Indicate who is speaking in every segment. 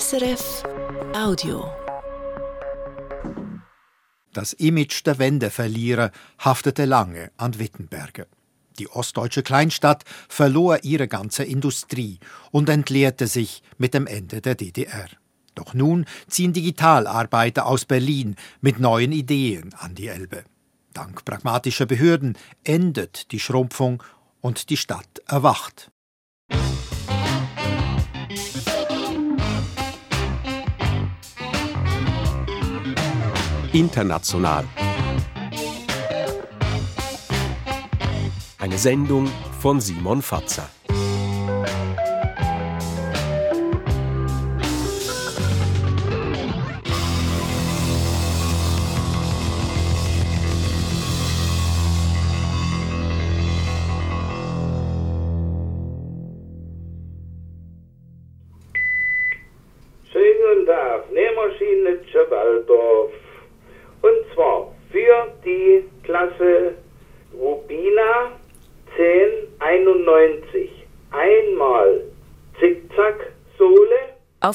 Speaker 1: SRF Audio.
Speaker 2: Das Image der Wendeverlierer haftete lange an Wittenberge. Die ostdeutsche Kleinstadt verlor ihre ganze Industrie und entleerte sich mit dem Ende der DDR. Doch nun ziehen Digitalarbeiter aus Berlin mit neuen Ideen an die Elbe. Dank pragmatischer Behörden endet die Schrumpfung und die Stadt erwacht.
Speaker 3: International. Eine Sendung von Simon Fatzer.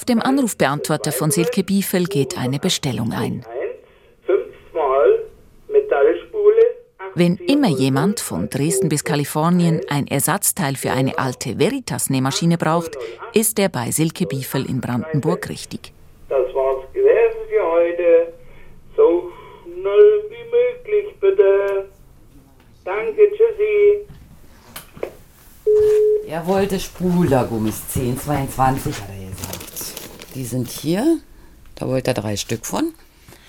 Speaker 4: Dem Anrufbeantworter von Silke Biefel geht eine Bestellung ein. Wenn immer jemand von Dresden bis Kalifornien ein Ersatzteil für eine alte Veritas-Nähmaschine braucht, ist er bei Silke Biefel in Brandenburg richtig.
Speaker 5: Das war's gewesen für heute. So schnell wie möglich, bitte. Danke, tschüssi.
Speaker 6: Er wollte Spulergummis 1022, hat er. Die sind hier. Da wollte er drei Stück von.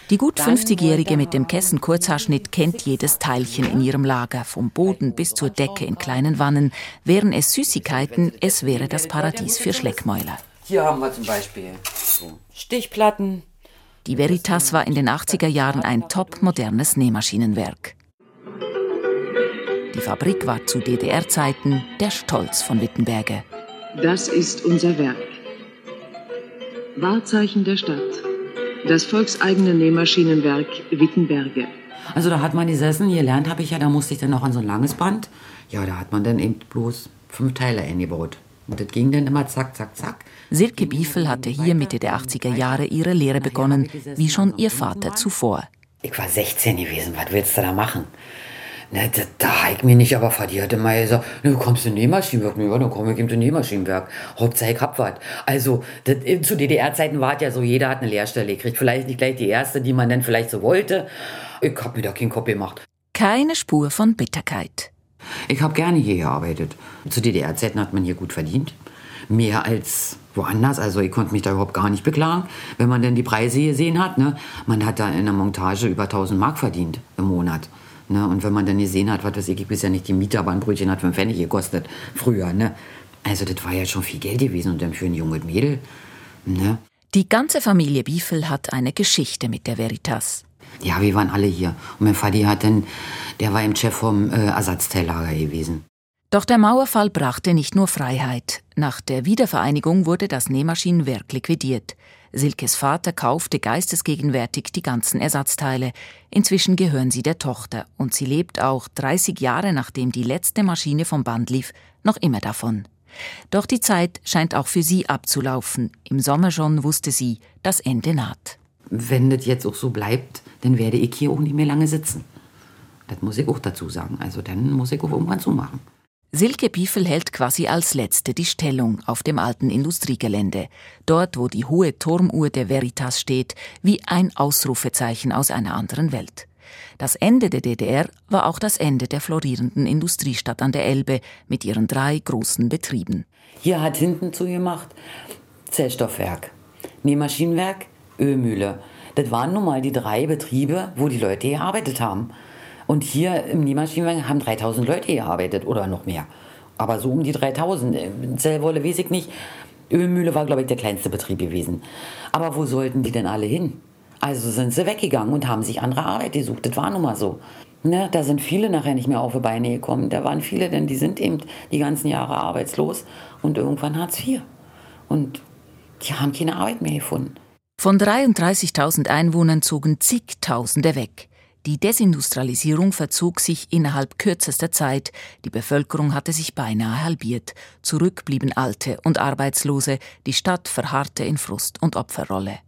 Speaker 4: Die gut
Speaker 6: Dann
Speaker 4: 50-Jährige
Speaker 6: wollte
Speaker 4: mit dem Kessenkurzhaarschnitt kennt jedes Teilchen in ihrem Lager, vom Boden bis zur Decke in kleinen Wannen. Wären es Süßigkeiten, es wäre das Paradies für Schleckmäuler.
Speaker 6: Hier haben wir zum Beispiel Stichplatten.
Speaker 4: Die Veritas war in den 80er Jahren ein top-modernes Nähmaschinenwerk. Die Fabrik war zu DDR-Zeiten der Stolz von Wittenberge.
Speaker 7: Das ist unser Werk. Wahrzeichen der Stadt. Das volkseigene Nähmaschinenwerk Wittenberge.
Speaker 6: Also da hat man gesessen, gelernt habe ich ja, da musste ich dann noch an so ein langes Band. Ja, da hat man dann eben bloß fünf Teile eingebaut. Und das ging dann immer zack, zack, zack.
Speaker 4: Silke Biefel hatte hier Mitte der 80er Jahre ihre Lehre begonnen, wie schon ihr Vater zuvor.
Speaker 6: Ich war 16 gewesen, was willst du da machen? Ne, da, da hab ich mich nicht aber. Die hatte mal gesagt, ne, du kommst in Nähmaschinenwerk. Ne, ja, dann komm ich in Nähmaschinenwerk. Hauptsache ich hab was. Also, das, zu DDR-Zeiten war es ja so, jeder hat eine Lehrstelle gekriegt. Vielleicht nicht gleich die erste, die man dann vielleicht so wollte. Ich hab mir da keinen Kopf gemacht.
Speaker 4: Keine Spur von Bitterkeit.
Speaker 6: Ich habe gerne hier gearbeitet. Zu DDR-Zeiten hat man hier gut verdient. Mehr als woanders. Also ich konnte mich da überhaupt gar nicht beklagen, wenn man denn die Preise gesehen hat. Ne? Man hat da in der Montage über 1000 Mark verdient im Monat. Ne? Und wenn man dann gesehen hat, was weiß ich, ja nicht, die Miete, aber ein Brötchen hat 5 Pfennig gekostet früher. Ne? Also das war ja schon viel Geld gewesen und dann für ein junges Mädel. Ne?
Speaker 4: Die ganze Familie Biefel hat eine Geschichte mit der Veritas.
Speaker 6: Ja, wir waren alle hier. Und mein Vati hat dann, der war im Chef vom äh, Ersatzteillager gewesen.
Speaker 4: Doch der Mauerfall brachte nicht nur Freiheit. Nach der Wiedervereinigung wurde das Nähmaschinenwerk liquidiert. Silkes Vater kaufte geistesgegenwärtig die ganzen Ersatzteile. Inzwischen gehören sie der Tochter und sie lebt auch 30 Jahre nachdem die letzte Maschine vom Band lief, noch immer davon. Doch die Zeit scheint auch für sie abzulaufen. Im Sommer schon wusste sie, das Ende naht.
Speaker 6: Wenn das jetzt auch so bleibt, dann werde ich hier auch nicht mehr lange sitzen. Das muss ich auch dazu sagen. Also dann muss ich auch irgendwann zumachen.
Speaker 4: Silke Biefel hält quasi als Letzte die Stellung auf dem alten Industriegelände, dort wo die hohe Turmuhr der Veritas steht, wie ein Ausrufezeichen aus einer anderen Welt. Das Ende der DDR war auch das Ende der florierenden Industriestadt an der Elbe mit ihren drei großen Betrieben.
Speaker 6: Hier hat hinten zugemacht Zellstoffwerk, Nähmaschinenwerk, Ölmühle. Das waren nun mal die drei Betriebe, wo die Leute gearbeitet haben. Und hier im Nähmaschinenwerk haben 3000 Leute gearbeitet oder noch mehr. Aber so um die 3000. In Zellwolle weiß ich nicht. Ölmühle war, glaube ich, der kleinste Betrieb gewesen. Aber wo sollten die denn alle hin? Also sind sie weggegangen und haben sich andere Arbeit gesucht. Das war nun mal so. Ne, da sind viele nachher nicht mehr auf die Beine gekommen. Da waren viele, denn die sind eben die ganzen Jahre arbeitslos und irgendwann Hartz IV. Und die haben keine Arbeit mehr gefunden.
Speaker 4: Von 33.000 Einwohnern zogen zigtausende weg. Die Desindustrialisierung verzog sich innerhalb kürzester Zeit. Die Bevölkerung hatte sich beinahe halbiert. Zurück blieben Alte und Arbeitslose. Die Stadt verharrte in Frust und Opferrolle.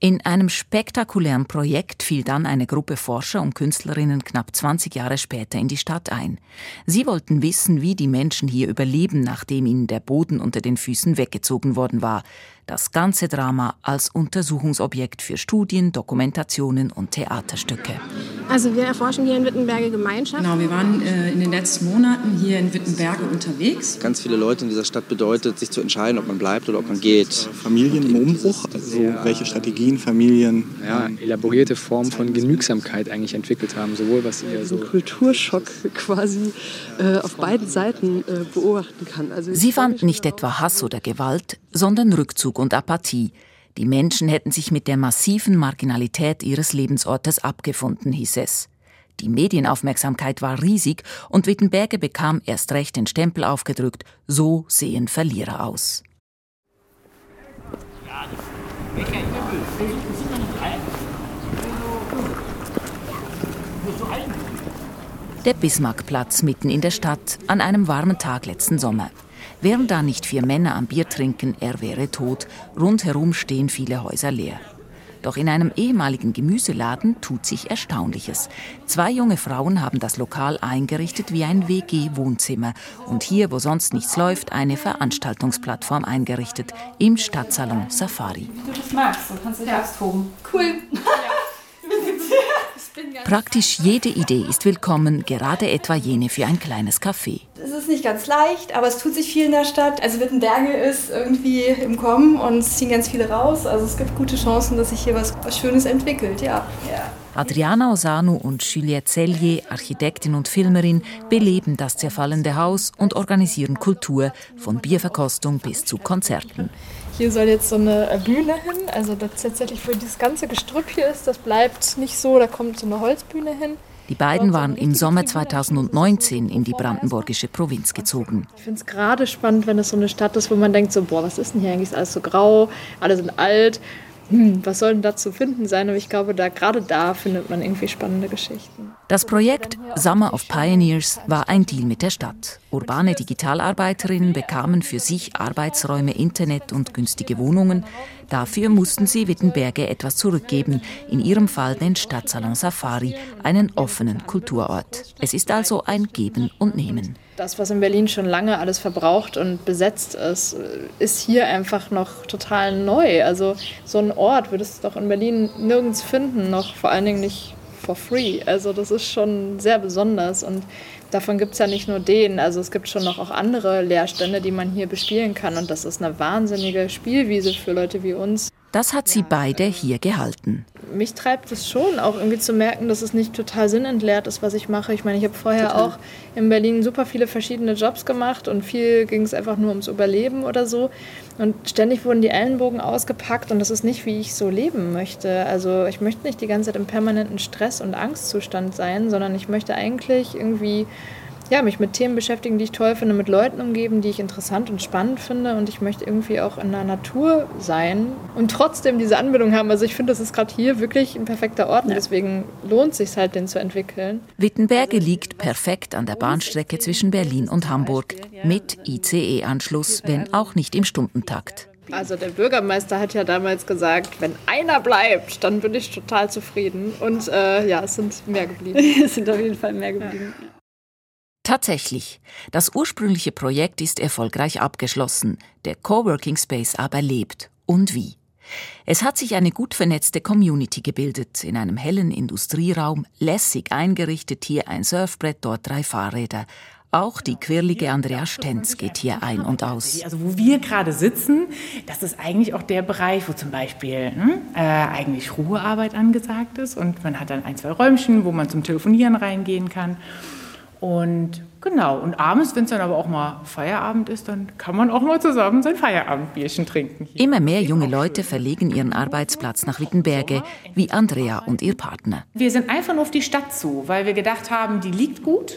Speaker 4: In einem spektakulären Projekt fiel dann eine Gruppe Forscher und Künstlerinnen knapp 20 Jahre später in die Stadt ein. Sie wollten wissen, wie die Menschen hier überleben, nachdem ihnen der Boden unter den Füßen weggezogen worden war das ganze Drama als Untersuchungsobjekt für Studien, Dokumentationen und Theaterstücke.
Speaker 8: Also wir erforschen hier in Wittenberge Gemeinschaft.
Speaker 9: Genau, wir waren äh, in den letzten Monaten hier in Wittenberge unterwegs.
Speaker 10: Ganz viele Leute in dieser Stadt bedeutet, sich zu entscheiden, ob man bleibt oder ob man geht.
Speaker 11: Familien im Umbruch, also welche Strategien Familien...
Speaker 12: Ja, elaborierte Form von Genügsamkeit eigentlich entwickelt haben, sowohl was ihr
Speaker 13: so... Kulturschock quasi äh, auf beiden Seiten äh, beobachten kann.
Speaker 4: Also Sie fand nicht etwa Hass oder Gewalt, sondern Rückzug und Apathie. Die Menschen hätten sich mit der massiven Marginalität ihres Lebensortes abgefunden, hieß es. Die Medienaufmerksamkeit war riesig und Wittenberge bekam erst recht den Stempel aufgedrückt, so sehen Verlierer aus. Der Bismarckplatz mitten in der Stadt an einem warmen Tag letzten Sommer. Wären da nicht vier Männer am Bier trinken, er wäre tot. Rundherum stehen viele Häuser leer. Doch in einem ehemaligen Gemüseladen tut sich Erstaunliches. Zwei junge Frauen haben das Lokal eingerichtet wie ein WG-Wohnzimmer und hier, wo sonst nichts läuft, eine Veranstaltungsplattform eingerichtet im Stadtsalon Safari.
Speaker 14: Wenn du das magst, dann kannst du dich ja. austoben.
Speaker 8: Cool.
Speaker 4: Praktisch jede Idee ist willkommen, gerade etwa jene für ein kleines Café.
Speaker 14: Es ist nicht ganz leicht, aber es tut sich viel in der Stadt. Also Wittenberge ist irgendwie im Kommen und es ziehen ganz viele raus. Also es gibt gute Chancen, dass sich hier was, was Schönes entwickelt, ja. ja.
Speaker 4: Adriana Osanu und Juliette Cellier, Architektin und Filmerin, beleben das zerfallende Haus und organisieren Kultur, von Bierverkostung bis zu Konzerten.
Speaker 8: Hier soll jetzt so eine Bühne hin. Also das tatsächlich, wo dieses ganze Gestrüpp hier ist, das bleibt nicht so. Da kommt so eine Holzbühne hin.
Speaker 4: Die beiden waren im Sommer 2019 in die brandenburgische Provinz gezogen.
Speaker 8: Ich finde es gerade spannend, wenn es so eine Stadt ist, wo man denkt, so, boah, was ist denn hier eigentlich? Ist alles so grau, alle sind alt hm, was soll denn da zu finden sein? Aber ich glaube, da gerade da findet man irgendwie spannende Geschichten.
Speaker 4: Das Projekt Summer of Pioneers war ein Deal mit der Stadt. Urbane Digitalarbeiterinnen bekamen für sich Arbeitsräume, Internet und günstige Wohnungen. Dafür mussten sie Wittenberge etwas zurückgeben, in ihrem Fall den Stadtsalon Safari, einen offenen Kulturort. Es ist also ein Geben und Nehmen
Speaker 8: das, was in Berlin schon lange alles verbraucht und besetzt ist, ist hier einfach noch total neu. Also so ein Ort würdest du doch in Berlin nirgends finden, noch vor allen Dingen nicht for free. Also das ist schon sehr besonders und davon gibt es ja nicht nur den. Also es gibt schon noch auch andere Leerstände, die man hier bespielen kann und das ist eine wahnsinnige Spielwiese für Leute wie uns.
Speaker 4: Das hat sie beide hier gehalten.
Speaker 8: Mich treibt es schon, auch irgendwie zu merken, dass es nicht total sinnentleert ist, was ich mache. Ich meine, ich habe vorher total. auch in Berlin super viele verschiedene Jobs gemacht und viel ging es einfach nur ums Überleben oder so. Und ständig wurden die Ellenbogen ausgepackt und das ist nicht, wie ich so leben möchte. Also ich möchte nicht die ganze Zeit im permanenten Stress- und Angstzustand sein, sondern ich möchte eigentlich irgendwie ja, mich mit Themen beschäftigen, die ich toll finde, mit Leuten umgeben, die ich interessant und spannend finde. Und ich möchte irgendwie auch in der Natur sein und trotzdem diese Anbindung haben. Also ich finde, das ist gerade hier wirklich ein perfekter Ort und ja. deswegen lohnt es sich halt, den zu entwickeln.
Speaker 4: Wittenberge liegt perfekt an der Bahnstrecke zwischen Berlin und Hamburg mit ICE-Anschluss, wenn auch nicht im Stundentakt.
Speaker 8: Also der Bürgermeister hat ja damals gesagt, wenn einer bleibt, dann bin ich total zufrieden. Und äh, ja, es sind mehr geblieben.
Speaker 14: es sind auf jeden Fall mehr geblieben. Ja.
Speaker 4: Tatsächlich, das ursprüngliche Projekt ist erfolgreich abgeschlossen, der Coworking Space aber lebt. Und wie? Es hat sich eine gut vernetzte Community gebildet, in einem hellen Industrieraum, lässig eingerichtet, hier ein Surfbrett, dort drei Fahrräder. Auch die quirlige Andrea Stenz geht hier ein und aus.
Speaker 15: Also wo wir gerade sitzen, das ist eigentlich auch der Bereich, wo zum Beispiel hm, äh, eigentlich Ruhearbeit angesagt ist. Und man hat dann ein, zwei Räumchen, wo man zum Telefonieren reingehen kann. Und genau, und abends, wenn es dann aber auch mal Feierabend ist, dann kann man auch mal zusammen sein Feierabendbierchen trinken.
Speaker 4: Immer mehr junge Leute verlegen ihren Arbeitsplatz nach Wittenberge, wie Andrea und ihr Partner.
Speaker 15: Wir sind einfach nur auf die Stadt zu, weil wir gedacht haben, die liegt gut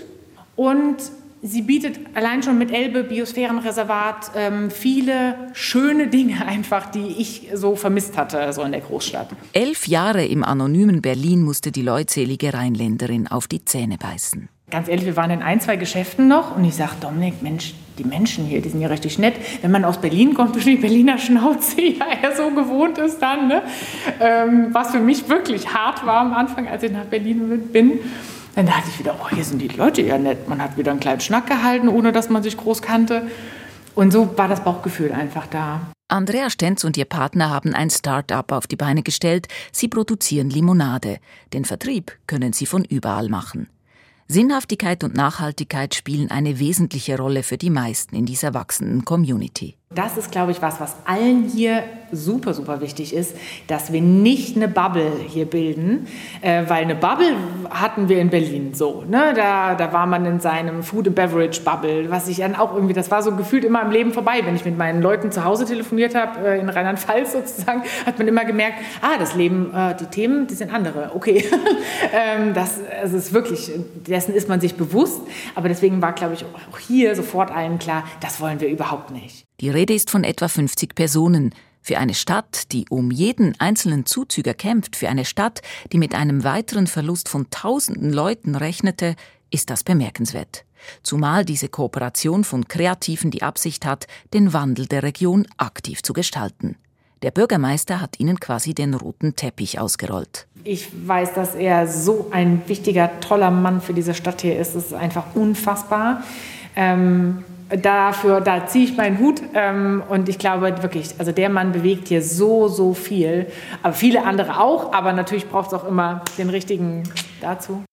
Speaker 15: und
Speaker 8: sie bietet allein schon mit Elbe, Biosphärenreservat, ähm, viele schöne Dinge einfach, die ich so vermisst hatte, so in der Großstadt.
Speaker 4: Elf Jahre im anonymen Berlin musste die leutselige Rheinländerin auf die Zähne beißen.
Speaker 8: Ganz ehrlich, wir waren in ein, zwei Geschäften noch und ich sage, Dominik, Mensch, die Menschen hier, die sind ja richtig nett. Wenn man aus Berlin kommt, durch die Berliner Schnauze ja eher so gewohnt ist dann, ne? ähm, was für mich wirklich hart war am Anfang, als ich nach Berlin bin. Dann dachte ich wieder, oh, hier sind die Leute ja nett. Man hat wieder einen kleinen Schnack gehalten, ohne dass man sich groß kannte. Und so war das Bauchgefühl einfach da.
Speaker 4: Andrea Stenz und ihr Partner haben ein Start-up auf die Beine gestellt. Sie produzieren Limonade. Den Vertrieb können sie von überall machen. Sinnhaftigkeit und Nachhaltigkeit spielen eine wesentliche Rolle für die meisten in dieser wachsenden Community.
Speaker 8: Das ist, glaube ich, was, was allen hier super, super wichtig ist, dass wir nicht eine Bubble hier bilden, äh, weil eine Bubble hatten wir in Berlin so. Ne? Da, da war man in seinem Food and Beverage Bubble, was ich dann auch irgendwie, das war so gefühlt immer im Leben vorbei. Wenn ich mit meinen Leuten zu Hause telefoniert habe, äh, in Rheinland-Pfalz sozusagen, hat man immer gemerkt, ah, das Leben, äh, die Themen, die sind andere. Okay, ähm, das, das ist wirklich, dessen ist man sich bewusst. Aber deswegen war, glaube ich, auch hier sofort allen klar, das wollen wir überhaupt nicht.
Speaker 4: Die Rede ist von etwa 50 Personen. Für eine Stadt, die um jeden einzelnen Zuzüger kämpft, für eine Stadt, die mit einem weiteren Verlust von tausenden Leuten rechnete, ist das bemerkenswert. Zumal diese Kooperation von Kreativen die Absicht hat, den Wandel der Region aktiv zu gestalten. Der Bürgermeister hat ihnen quasi den roten Teppich ausgerollt.
Speaker 8: Ich weiß, dass er so ein wichtiger, toller Mann für diese Stadt hier ist. Es ist einfach unfassbar. Ähm dafür, da ziehe ich meinen Hut ähm, und ich glaube wirklich, also der Mann bewegt hier so, so viel, aber viele andere auch, aber natürlich braucht es auch immer den richtigen dazu.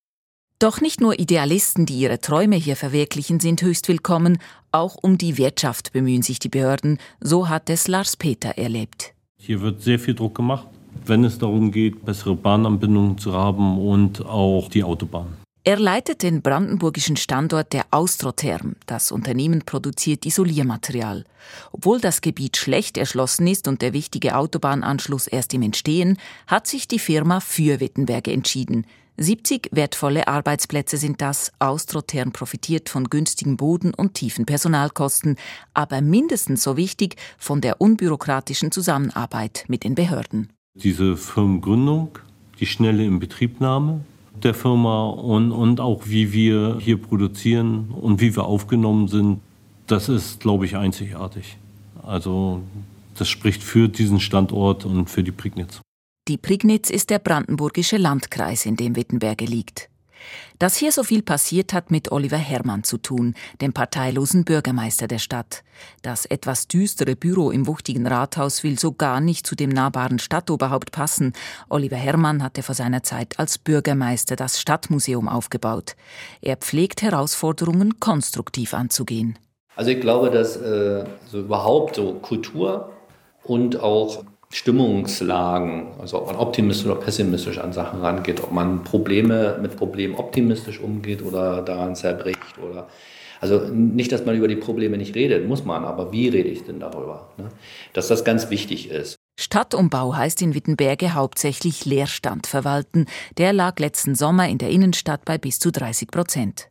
Speaker 4: Doch nicht nur Idealisten, die ihre Träume hier verwirklichen, sind höchst willkommen, auch um die Wirtschaft bemühen sich die Behörden, so hat es Lars Peter erlebt.
Speaker 16: Hier wird sehr viel Druck gemacht, wenn es darum geht, bessere Bahnanbindungen zu haben und auch die Autobahn.
Speaker 4: Er leitet den brandenburgischen Standort der Austrotherm. Das Unternehmen produziert Isoliermaterial. Obwohl das Gebiet schlecht erschlossen ist und der wichtige Autobahnanschluss erst im Entstehen, hat sich die Firma für Wittenberge entschieden. 70 wertvolle Arbeitsplätze sind das. Austrotherm profitiert von günstigen Boden und tiefen Personalkosten, aber mindestens so wichtig von der unbürokratischen Zusammenarbeit mit den Behörden.
Speaker 16: Diese Firmengründung, die schnelle Inbetriebnahme, der Firma und, und auch wie wir hier produzieren und wie wir aufgenommen sind, das ist, glaube ich, einzigartig. Also das spricht für diesen Standort und für die Prignitz.
Speaker 4: Die Prignitz ist der brandenburgische Landkreis, in dem Wittenberge liegt. Dass hier so viel passiert hat mit Oliver Herrmann zu tun, dem parteilosen Bürgermeister der Stadt. Das etwas düstere Büro im wuchtigen Rathaus will so gar nicht zu dem nahbaren Stadtoberhaupt passen. Oliver Herrmann hatte vor seiner Zeit als Bürgermeister das Stadtmuseum aufgebaut. Er pflegt Herausforderungen konstruktiv anzugehen.
Speaker 17: Also ich glaube, dass äh, so überhaupt so Kultur und auch Stimmungslagen, also ob man optimistisch oder pessimistisch an Sachen rangeht, ob man Probleme mit Problemen optimistisch umgeht oder daran zerbricht oder also nicht, dass man über die Probleme nicht redet, muss man, aber wie rede ich denn darüber? Ne? Dass das ganz wichtig ist.
Speaker 4: Stadtumbau heißt in Wittenberge hauptsächlich Leerstand verwalten. Der lag letzten Sommer in der Innenstadt bei bis zu 30 Prozent.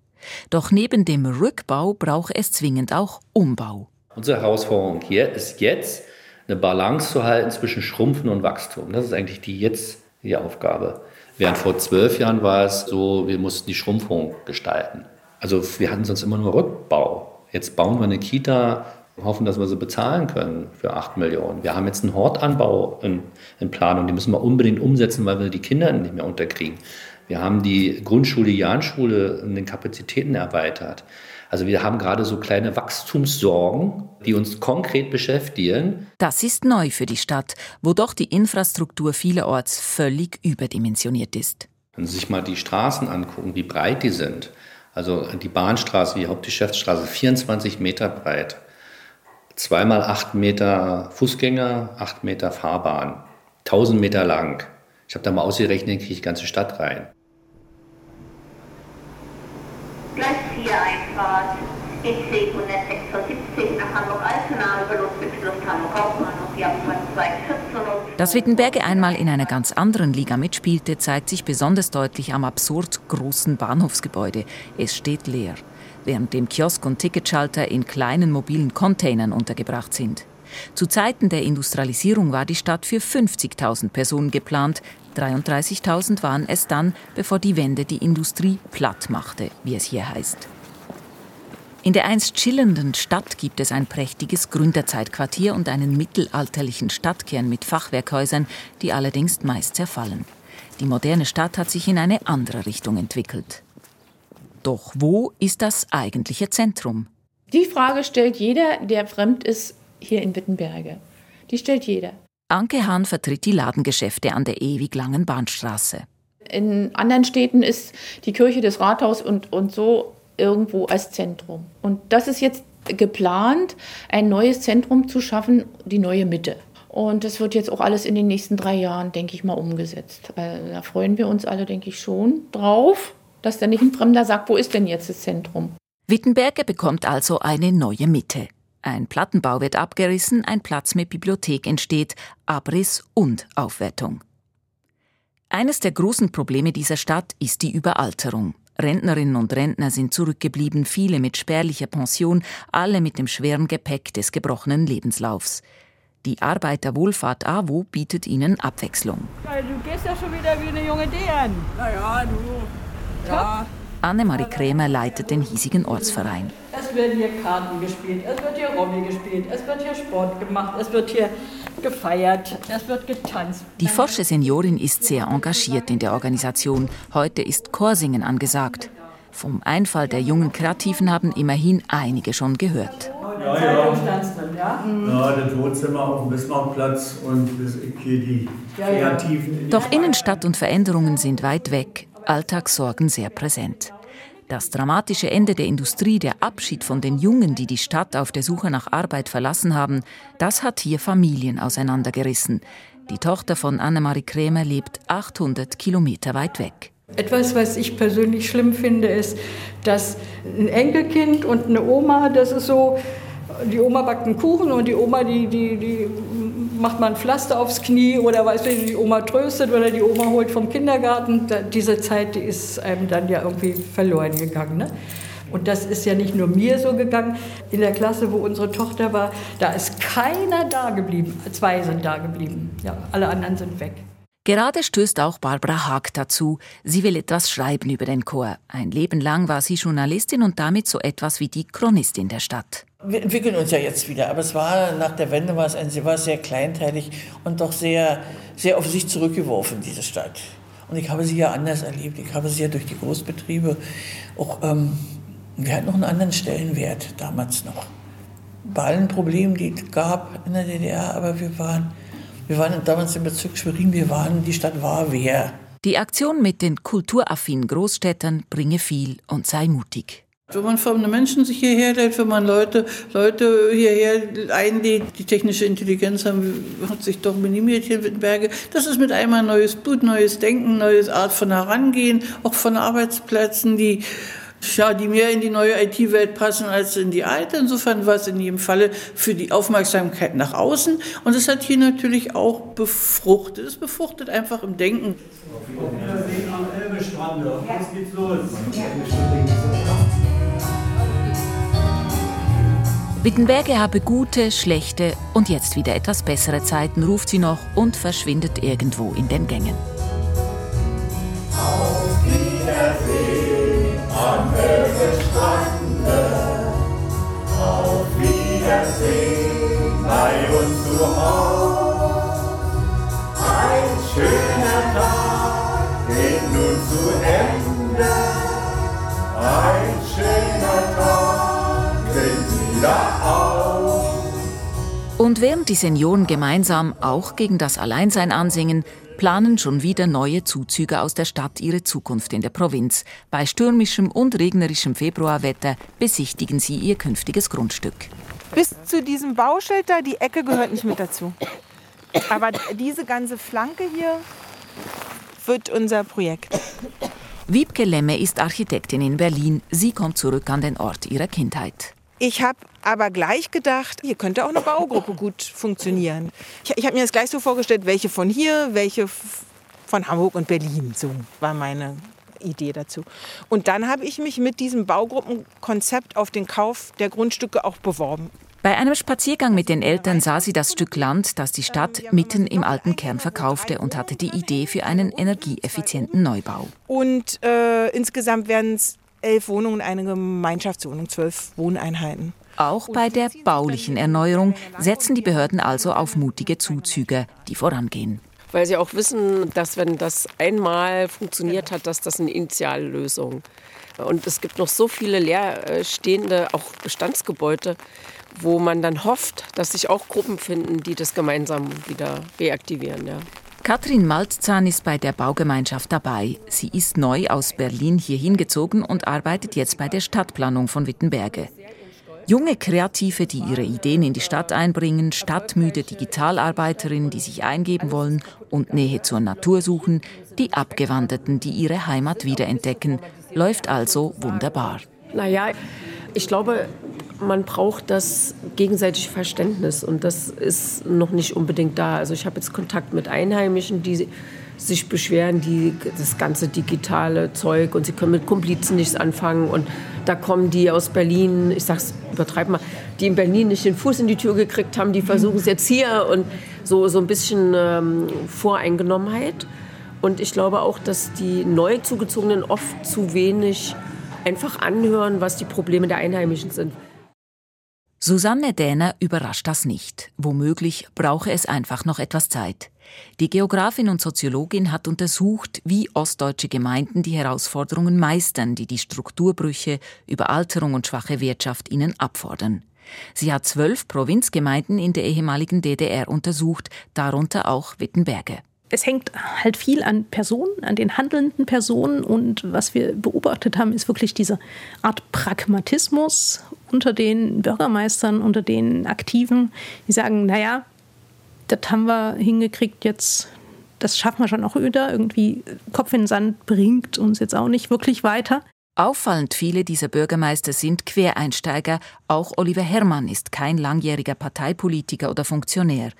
Speaker 4: Doch neben dem Rückbau braucht es zwingend auch Umbau.
Speaker 17: Unsere Herausforderung hier ist jetzt, eine Balance zu halten zwischen Schrumpfen und Wachstum. Das ist eigentlich die jetzt die Aufgabe. Während vor zwölf Jahren war es so, wir mussten die Schrumpfung gestalten. Also wir hatten sonst immer nur Rückbau. Jetzt bauen wir eine Kita, hoffen, dass wir sie bezahlen können für 8 Millionen. Wir haben jetzt einen Hortanbau in, in Planung, die müssen wir unbedingt umsetzen, weil wir die Kinder nicht mehr unterkriegen. Wir haben die Grundschule, Jahnschule in den Kapazitäten erweitert. Also wir haben gerade so kleine Wachstumssorgen, die uns konkret beschäftigen.
Speaker 4: Das ist neu für die Stadt, wo doch die Infrastruktur vielerorts völlig überdimensioniert ist.
Speaker 17: Wenn Sie sich mal die Straßen angucken, wie breit die sind. Also die Bahnstraße, die Hauptgeschäftsstraße, 24 Meter breit. Zweimal acht Meter Fußgänger, acht Meter Fahrbahn. 1000 Meter lang. Ich habe da mal ausgerechnet, kriege ich die ganze Stadt rein.
Speaker 18: Gleis 4 Einfahrt. EC 176 nach Hamburg-Altona über Ludwigsluft Hamburg-Hauptbahnhof, die Abfahrt 214.
Speaker 4: Dass Wittenberge einmal in einer ganz anderen Liga mitspielte, zeigt sich besonders deutlich am absurd großen Bahnhofsgebäude. Es steht leer. während dem Kiosk und Ticketschalter in kleinen mobilen Containern untergebracht sind. Zu Zeiten der Industrialisierung war die Stadt für 50.000 Personen geplant. 33.000 waren es dann, bevor die Wende die Industrie platt machte, wie es hier heißt. In der einst schillernden Stadt gibt es ein prächtiges Gründerzeitquartier und einen mittelalterlichen Stadtkern mit Fachwerkhäusern, die allerdings meist zerfallen. Die moderne Stadt hat sich in eine andere Richtung entwickelt. Doch wo ist das eigentliche Zentrum?
Speaker 19: Die Frage stellt jeder, der fremd ist hier in Wittenberge. Die stellt jeder.
Speaker 4: Anke Hahn vertritt die Ladengeschäfte an der ewig langen Bahnstraße.
Speaker 19: In anderen Städten ist die Kirche des Rathaus und, und so irgendwo als Zentrum. Und das ist jetzt geplant, ein neues Zentrum zu schaffen, die neue Mitte. Und das wird jetzt auch alles in den nächsten drei Jahren, denke ich mal, umgesetzt. Da freuen wir uns alle, denke ich, schon drauf, dass da nicht ein Fremder sagt, wo ist denn jetzt das Zentrum?
Speaker 4: Wittenberge bekommt also eine neue Mitte. Ein Plattenbau wird abgerissen, ein Platz mit Bibliothek entsteht, Abriss und Aufwertung. Eines der großen Probleme dieser Stadt ist die Überalterung. Rentnerinnen und Rentner sind zurückgeblieben, viele mit spärlicher Pension, alle mit dem schweren Gepäck des gebrochenen Lebenslaufs. Die Arbeiterwohlfahrt AWO bietet ihnen Abwechslung.
Speaker 20: Du gehst ja schon wieder wie eine junge Deren.
Speaker 21: Naja, du.
Speaker 20: Ja.
Speaker 4: Annemarie Krämer leitet den hiesigen Ortsverein.
Speaker 20: Es werden hier Karten gespielt, es wird hier Robby gespielt, es wird hier Sport gemacht, es wird hier gefeiert, es wird getanzt.
Speaker 4: Die forsche Seniorin ist sehr engagiert in der Organisation. Heute ist Chorsingen angesagt. Vom Einfall der jungen Kreativen haben immerhin einige schon gehört.
Speaker 21: Ja, ja. ja? ja das Wohnzimmer auf dem Bismarckplatz und hier die Kreativen.
Speaker 4: Doch Innenstadt und Veränderungen sind weit weg. Alltagssorgen sehr präsent. Das dramatische Ende der Industrie, der Abschied von den Jungen, die die Stadt auf der Suche nach Arbeit verlassen haben, das hat hier Familien auseinandergerissen. Die Tochter von Annemarie Krämer lebt 800 Kilometer weit weg.
Speaker 20: Etwas, was ich persönlich schlimm finde, ist, dass ein Enkelkind und eine Oma, das ist so, die Oma backt einen Kuchen und die Oma, die, die, die macht mal ein Pflaster aufs Knie oder weiß nicht, die Oma tröstet oder die Oma holt vom Kindergarten. Da, diese Zeit, die ist einem dann ja irgendwie verloren gegangen. Ne? Und das ist ja nicht nur mir so gegangen. In der Klasse, wo unsere Tochter war, da ist keiner da geblieben. Zwei sind da geblieben. Ja, alle anderen sind weg.
Speaker 4: Gerade stößt auch Barbara Haag dazu. Sie will etwas schreiben über den Chor. Ein Leben lang war sie Journalistin und damit so etwas wie die Chronistin der Stadt.
Speaker 22: Wir entwickeln uns ja jetzt wieder, aber es war nach der Wende war es, ein, war sehr kleinteilig und doch sehr, sehr auf sich zurückgeworfen, diese Stadt. Und ich habe sie ja anders erlebt. Ich habe sie ja durch die Großbetriebe auch, ähm, wir hatten noch einen anderen Stellenwert damals noch. Bei allen Problemen, die es gab in der DDR, aber wir waren wir waren damals im Bezirk Schwerin, wir waren, die Stadt war wer.
Speaker 4: Die Aktion mit den kulturaffinen Großstädtern bringe viel und sei mutig.
Speaker 22: Wenn man von Menschen sich hierher lädt, wenn man Leute, Leute hierher einlädt, die technische Intelligenz haben, hat sich doch minimiert hier in Wittenberge. Das ist mit einmal neues Blut, neues Denken, neues Art von Herangehen, auch von Arbeitsplätzen, die ja, die mehr in die neue IT-Welt passen als in die alte. Insofern war es in jedem Falle für die Aufmerksamkeit nach außen. Und es hat hier natürlich auch befruchtet. Es befruchtet einfach im Denken.
Speaker 21: Auf Wiedersehen am Elbestrand. Jetzt geht's los.
Speaker 4: Wittenberge habe gute, schlechte und jetzt wieder etwas bessere Zeiten, ruft sie noch und verschwindet irgendwo in den Gängen.
Speaker 21: Auf
Speaker 4: Und während die Senioren gemeinsam auch gegen das Alleinsein ansingen, planen schon wieder neue Zuzüge aus der Stadt ihre Zukunft in der Provinz. Bei stürmischem und regnerischem Februarwetter besichtigen sie ihr künftiges Grundstück.
Speaker 23: Bis zu diesem Bauschild da, die Ecke gehört nicht mit dazu. Aber diese ganze Flanke hier wird unser Projekt.
Speaker 4: Wiebke Lemme ist Architektin in Berlin. Sie kommt zurück an den Ort ihrer Kindheit.
Speaker 23: Ich habe aber gleich gedacht, hier könnte auch eine Baugruppe gut funktionieren. Ich, ich habe mir das gleich so vorgestellt, welche von hier, welche von Hamburg und Berlin. So war meine Fachidee dazu. Und dann habe ich mich mit diesem Baugruppenkonzept auf den Kauf der Grundstücke auch beworben.
Speaker 4: Bei einem Spaziergang mit den Eltern sah sie das Stück Land, das die Stadt mitten im alten Kern verkaufte und hatte die Idee für einen energieeffizienten Neubau.
Speaker 23: Und äh, insgesamt werden es elf Wohnungen und eine Gemeinschaftswohnung, zwölf Wohneinheiten.
Speaker 4: Auch bei der baulichen Erneuerung setzen die Behörden also auf mutige Zuzüge, die vorangehen.
Speaker 24: Weil sie auch wissen, dass wenn das einmal funktioniert hat, dass das eine Initiallösung. Und es gibt noch so viele leerstehende, auch Bestandsgebäude, wo man dann hofft, dass sich auch Gruppen finden, die das gemeinsam wieder reaktivieren. Ja.
Speaker 4: Katrin Maltzahn ist bei der Baugemeinschaft dabei. Sie ist neu aus Berlin hier hingezogen und arbeitet jetzt bei der Stadtplanung von Wittenberge. Junge Kreative, die ihre Ideen in die Stadt einbringen, stadtmüde Digitalarbeiterinnen, die sich eingeben wollen und Nähe zur Natur suchen, die Abgewanderten, die ihre Heimat wiederentdecken. Läuft also wunderbar.
Speaker 24: Naja, ich glaube, man braucht das gegenseitige Verständnis und das ist noch nicht unbedingt da. Also ich habe jetzt Kontakt mit Einheimischen, die sich beschweren, die das ganze digitale Zeug und sie können mit Komplizen nichts anfangen und da kommen die aus Berlin, ich sag's übertreib mal, die in Berlin nicht den Fuß in die Tür gekriegt haben, die versuchen es jetzt hier und so so ein bisschen ähm, Voreingenommenheit und ich glaube auch, dass die neu zugezogenen oft zu wenig einfach anhören, was die Probleme der Einheimischen sind.
Speaker 4: Susanne Däner überrascht das nicht. Womöglich brauche es einfach noch etwas Zeit. Die Geografin und Soziologin hat untersucht, wie ostdeutsche Gemeinden die Herausforderungen meistern, die die Strukturbrüche, Überalterung und schwache Wirtschaft ihnen abfordern. Sie hat zwölf Provinzgemeinden in der ehemaligen DDR untersucht, darunter auch Wittenberge
Speaker 25: es hängt halt viel an Personen, an den handelnden Personen. Und was wir beobachtet haben, ist wirklich diese Art Pragmatismus unter den Bürgermeistern, unter den Aktiven, die sagen, naja, das haben wir hingekriegt, jetzt, das schaffen wir schon auch wieder. Irgendwie Kopf in den Sand bringt uns jetzt auch nicht wirklich weiter.
Speaker 4: Auffallend viele dieser Bürgermeister sind Quereinsteiger. Auch Oliver Herrmann ist kein langjähriger Parteipolitiker oder Funktionär.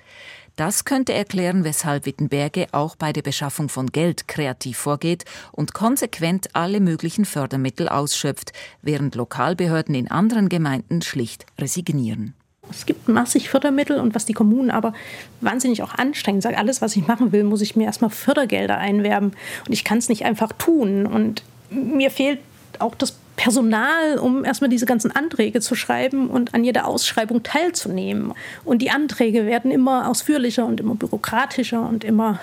Speaker 4: Das könnte erklären, weshalb Wittenberge auch bei der Beschaffung von Geld kreativ vorgeht und konsequent alle möglichen Fördermittel ausschöpft, während Lokalbehörden in anderen Gemeinden schlicht resignieren.
Speaker 25: Es gibt massig Fördermittel und was die Kommunen aber wahnsinnig auch anstrengen. Sagt, alles, was ich machen will, muss ich mir erstmal Fördergelder einwerben. Und ich kann es nicht einfach tun. Und mir fehlt auch das Personal, um erstmal diese ganzen Anträge zu schreiben und an jeder Ausschreibung teilzunehmen. Und die Anträge werden immer ausführlicher und immer bürokratischer und immer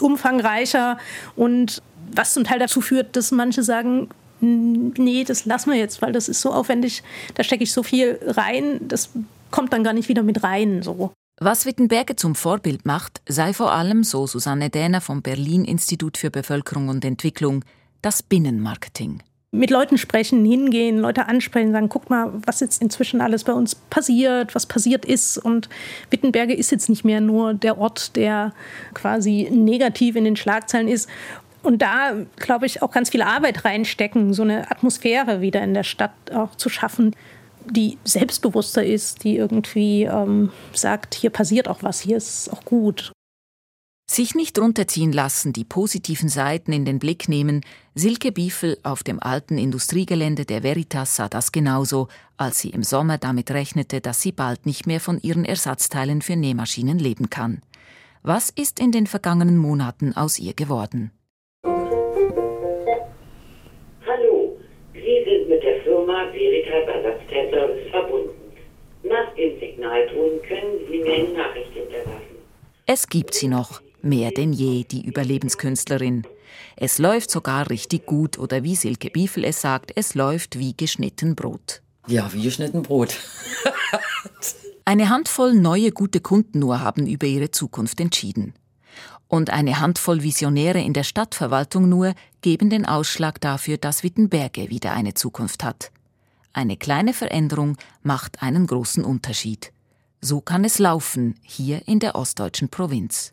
Speaker 25: umfangreicher. Und was zum Teil dazu führt, dass manche sagen, nee, das lassen wir jetzt, weil das ist so aufwendig, da stecke ich so viel rein, das kommt dann gar nicht wieder mit rein. So.
Speaker 4: Was Wittenberge zum Vorbild macht, sei vor allem, so Susanne Däner vom Berlin Institut für Bevölkerung und Entwicklung, das Binnenmarketing
Speaker 25: mit Leuten sprechen, hingehen, Leute ansprechen, sagen, guck mal, was jetzt inzwischen alles bei uns passiert, was passiert ist. Und Wittenberge ist jetzt nicht mehr nur der Ort, der quasi negativ in den Schlagzeilen ist. Und da, glaube ich, auch ganz viel Arbeit reinstecken, so eine Atmosphäre wieder in der Stadt auch zu schaffen, die selbstbewusster ist, die irgendwie ähm, sagt, hier passiert auch was, hier ist auch gut.
Speaker 4: Sich nicht runterziehen lassen, die positiven Seiten in den Blick nehmen. Silke Biefel auf dem alten Industriegelände der Veritas sah das genauso, als sie im Sommer damit rechnete, dass sie bald nicht mehr von ihren Ersatzteilen für Nähmaschinen leben kann. Was ist in den vergangenen Monaten aus ihr geworden?
Speaker 26: Hallo, Sie sind mit der Firma Veritas Ersatzteilservice verbunden. Nach dem Signalton können Sie mir eine Nachricht hinterlassen.
Speaker 4: Es gibt sie noch mehr denn je die Überlebenskünstlerin. Es läuft sogar richtig gut oder wie Silke Biefel es sagt, es läuft wie geschnitten Brot.
Speaker 6: Ja, wie geschnitten Brot.
Speaker 4: eine Handvoll neue gute Kunden nur haben über ihre Zukunft entschieden. Und eine Handvoll Visionäre in der Stadtverwaltung nur geben den Ausschlag dafür, dass Wittenberge wieder eine Zukunft hat. Eine kleine Veränderung macht einen großen Unterschied. So kann es laufen hier in der ostdeutschen Provinz.